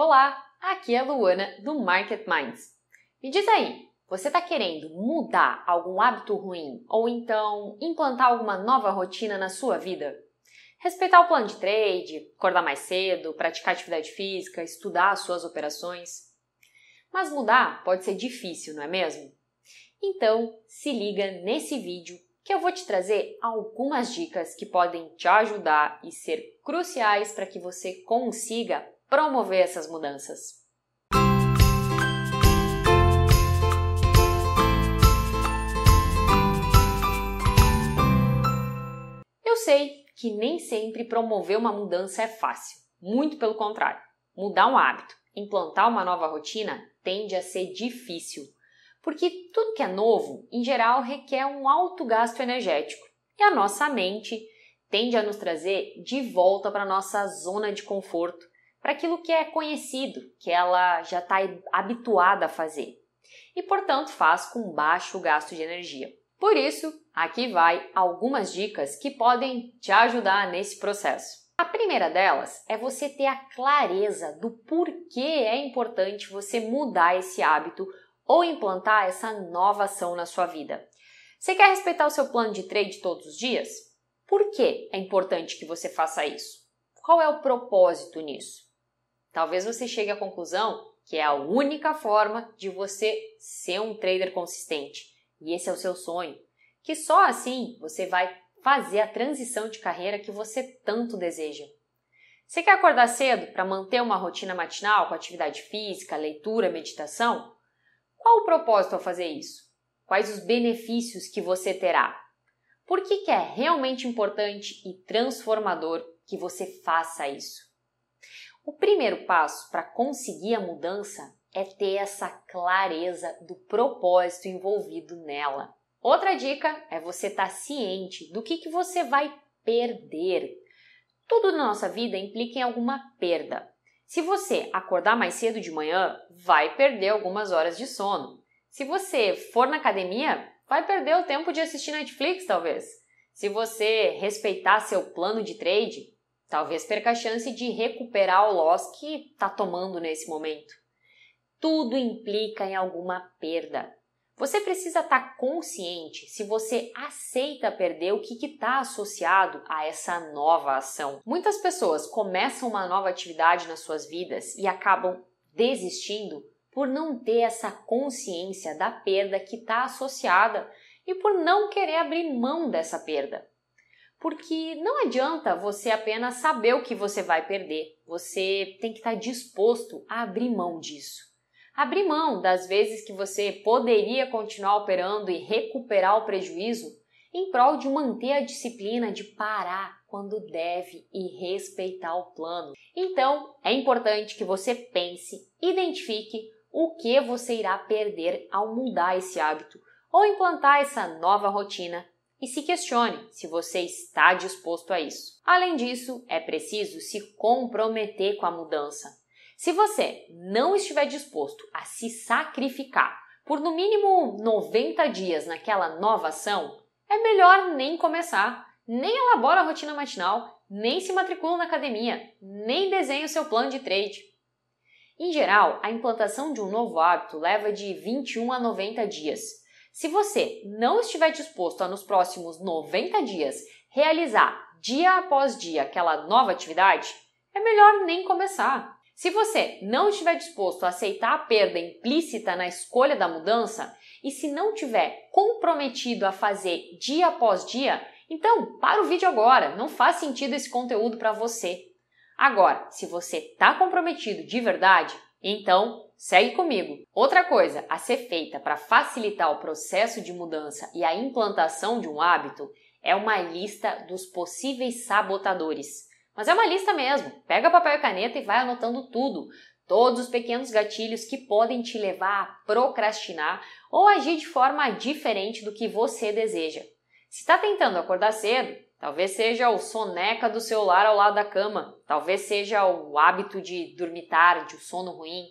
Olá, aqui é a Luana do Market Minds. Me diz aí, você está querendo mudar algum hábito ruim ou então implantar alguma nova rotina na sua vida? Respeitar o plano de trade, acordar mais cedo, praticar atividade física, estudar as suas operações. Mas mudar pode ser difícil, não é mesmo? Então, se liga nesse vídeo que eu vou te trazer algumas dicas que podem te ajudar e ser cruciais para que você consiga promover essas mudanças. Eu sei que nem sempre promover uma mudança é fácil, muito pelo contrário. Mudar um hábito, implantar uma nova rotina tende a ser difícil, porque tudo que é novo, em geral, requer um alto gasto energético e a nossa mente tende a nos trazer de volta para a nossa zona de conforto para aquilo que é conhecido, que ela já está habituada a fazer. E, portanto, faz com baixo gasto de energia. Por isso, aqui vai algumas dicas que podem te ajudar nesse processo. A primeira delas é você ter a clareza do porquê é importante você mudar esse hábito ou implantar essa nova ação na sua vida. Você quer respeitar o seu plano de trade todos os dias? Por que é importante que você faça isso? Qual é o propósito nisso? Talvez você chegue à conclusão que é a única forma de você ser um trader consistente. E esse é o seu sonho. Que só assim você vai fazer a transição de carreira que você tanto deseja. Você quer acordar cedo para manter uma rotina matinal com atividade física, leitura, meditação? Qual o propósito ao fazer isso? Quais os benefícios que você terá? Por que, que é realmente importante e transformador que você faça isso? O primeiro passo para conseguir a mudança é ter essa clareza do propósito envolvido nela. Outra dica é você estar tá ciente do que, que você vai perder. Tudo na nossa vida implica em alguma perda. Se você acordar mais cedo de manhã, vai perder algumas horas de sono. Se você for na academia, vai perder o tempo de assistir Netflix, talvez. Se você respeitar seu plano de trade, Talvez perca a chance de recuperar o loss que está tomando nesse momento. Tudo implica em alguma perda. Você precisa estar tá consciente se você aceita perder o que está associado a essa nova ação. Muitas pessoas começam uma nova atividade nas suas vidas e acabam desistindo por não ter essa consciência da perda que está associada e por não querer abrir mão dessa perda. Porque não adianta você apenas saber o que você vai perder. Você tem que estar disposto a abrir mão disso. Abrir mão das vezes que você poderia continuar operando e recuperar o prejuízo em prol de manter a disciplina de parar quando deve e respeitar o plano. Então, é importante que você pense, identifique o que você irá perder ao mudar esse hábito ou implantar essa nova rotina e se questione se você está disposto a isso. Além disso, é preciso se comprometer com a mudança. Se você não estiver disposto a se sacrificar por no mínimo 90 dias naquela nova ação, é melhor nem começar, nem elabora a rotina matinal, nem se matricula na academia, nem desenhe o seu plano de trade. Em geral, a implantação de um novo hábito leva de 21 a 90 dias. Se você não estiver disposto a nos próximos 90 dias realizar dia após dia aquela nova atividade, é melhor nem começar. Se você não estiver disposto a aceitar a perda implícita na escolha da mudança e se não tiver comprometido a fazer dia após dia, então para o vídeo agora, não faz sentido esse conteúdo para você. Agora, se você está comprometido de verdade, então Segue comigo. Outra coisa a ser feita para facilitar o processo de mudança e a implantação de um hábito é uma lista dos possíveis sabotadores. Mas é uma lista mesmo. Pega papel e caneta e vai anotando tudo. Todos os pequenos gatilhos que podem te levar a procrastinar ou agir de forma diferente do que você deseja. Se está tentando acordar cedo, talvez seja o soneca do celular ao lado da cama, talvez seja o hábito de dormir tarde, o sono ruim.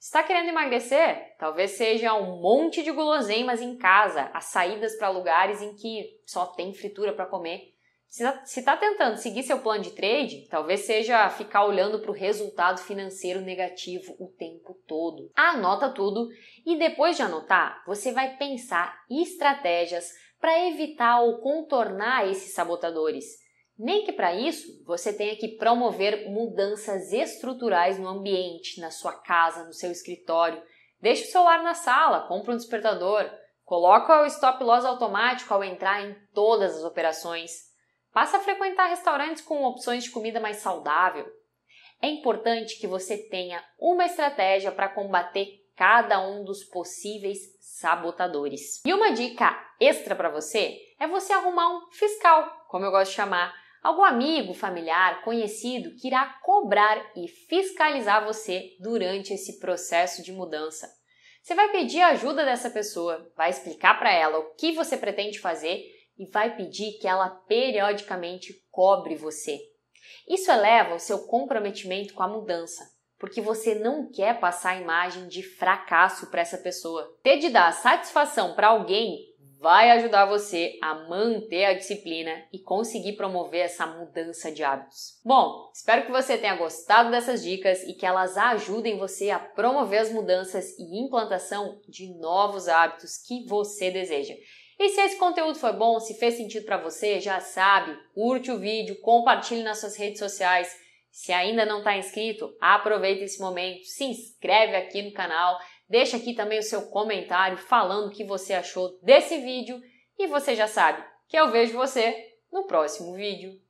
Está querendo emagrecer? Talvez seja um monte de guloseimas em casa, as saídas para lugares em que só tem fritura para comer. Se está tentando seguir seu plano de trade, talvez seja ficar olhando para o resultado financeiro negativo o tempo todo. Anota tudo e depois de anotar, você vai pensar estratégias para evitar ou contornar esses sabotadores. Nem que para isso você tenha que promover mudanças estruturais no ambiente, na sua casa, no seu escritório. Deixe o celular na sala, compre um despertador, coloca o stop loss automático ao entrar em todas as operações. Passa a frequentar restaurantes com opções de comida mais saudável. É importante que você tenha uma estratégia para combater cada um dos possíveis sabotadores. E uma dica extra para você é você arrumar um fiscal, como eu gosto de chamar, algum amigo, familiar, conhecido que irá cobrar e fiscalizar você durante esse processo de mudança. Você vai pedir a ajuda dessa pessoa, vai explicar para ela o que você pretende fazer e vai pedir que ela periodicamente cobre você. Isso eleva o seu comprometimento com a mudança, porque você não quer passar a imagem de fracasso para essa pessoa. Ter de dar satisfação para alguém vai ajudar você a manter a disciplina e conseguir promover essa mudança de hábitos. Bom, espero que você tenha gostado dessas dicas e que elas ajudem você a promover as mudanças e implantação de novos hábitos que você deseja. E se esse conteúdo foi bom, se fez sentido para você, já sabe, curte o vídeo, compartilhe nas suas redes sociais. Se ainda não está inscrito, aproveita esse momento, se inscreve aqui no canal, deixa aqui também o seu comentário falando o que você achou desse vídeo e você já sabe que eu vejo você no próximo vídeo.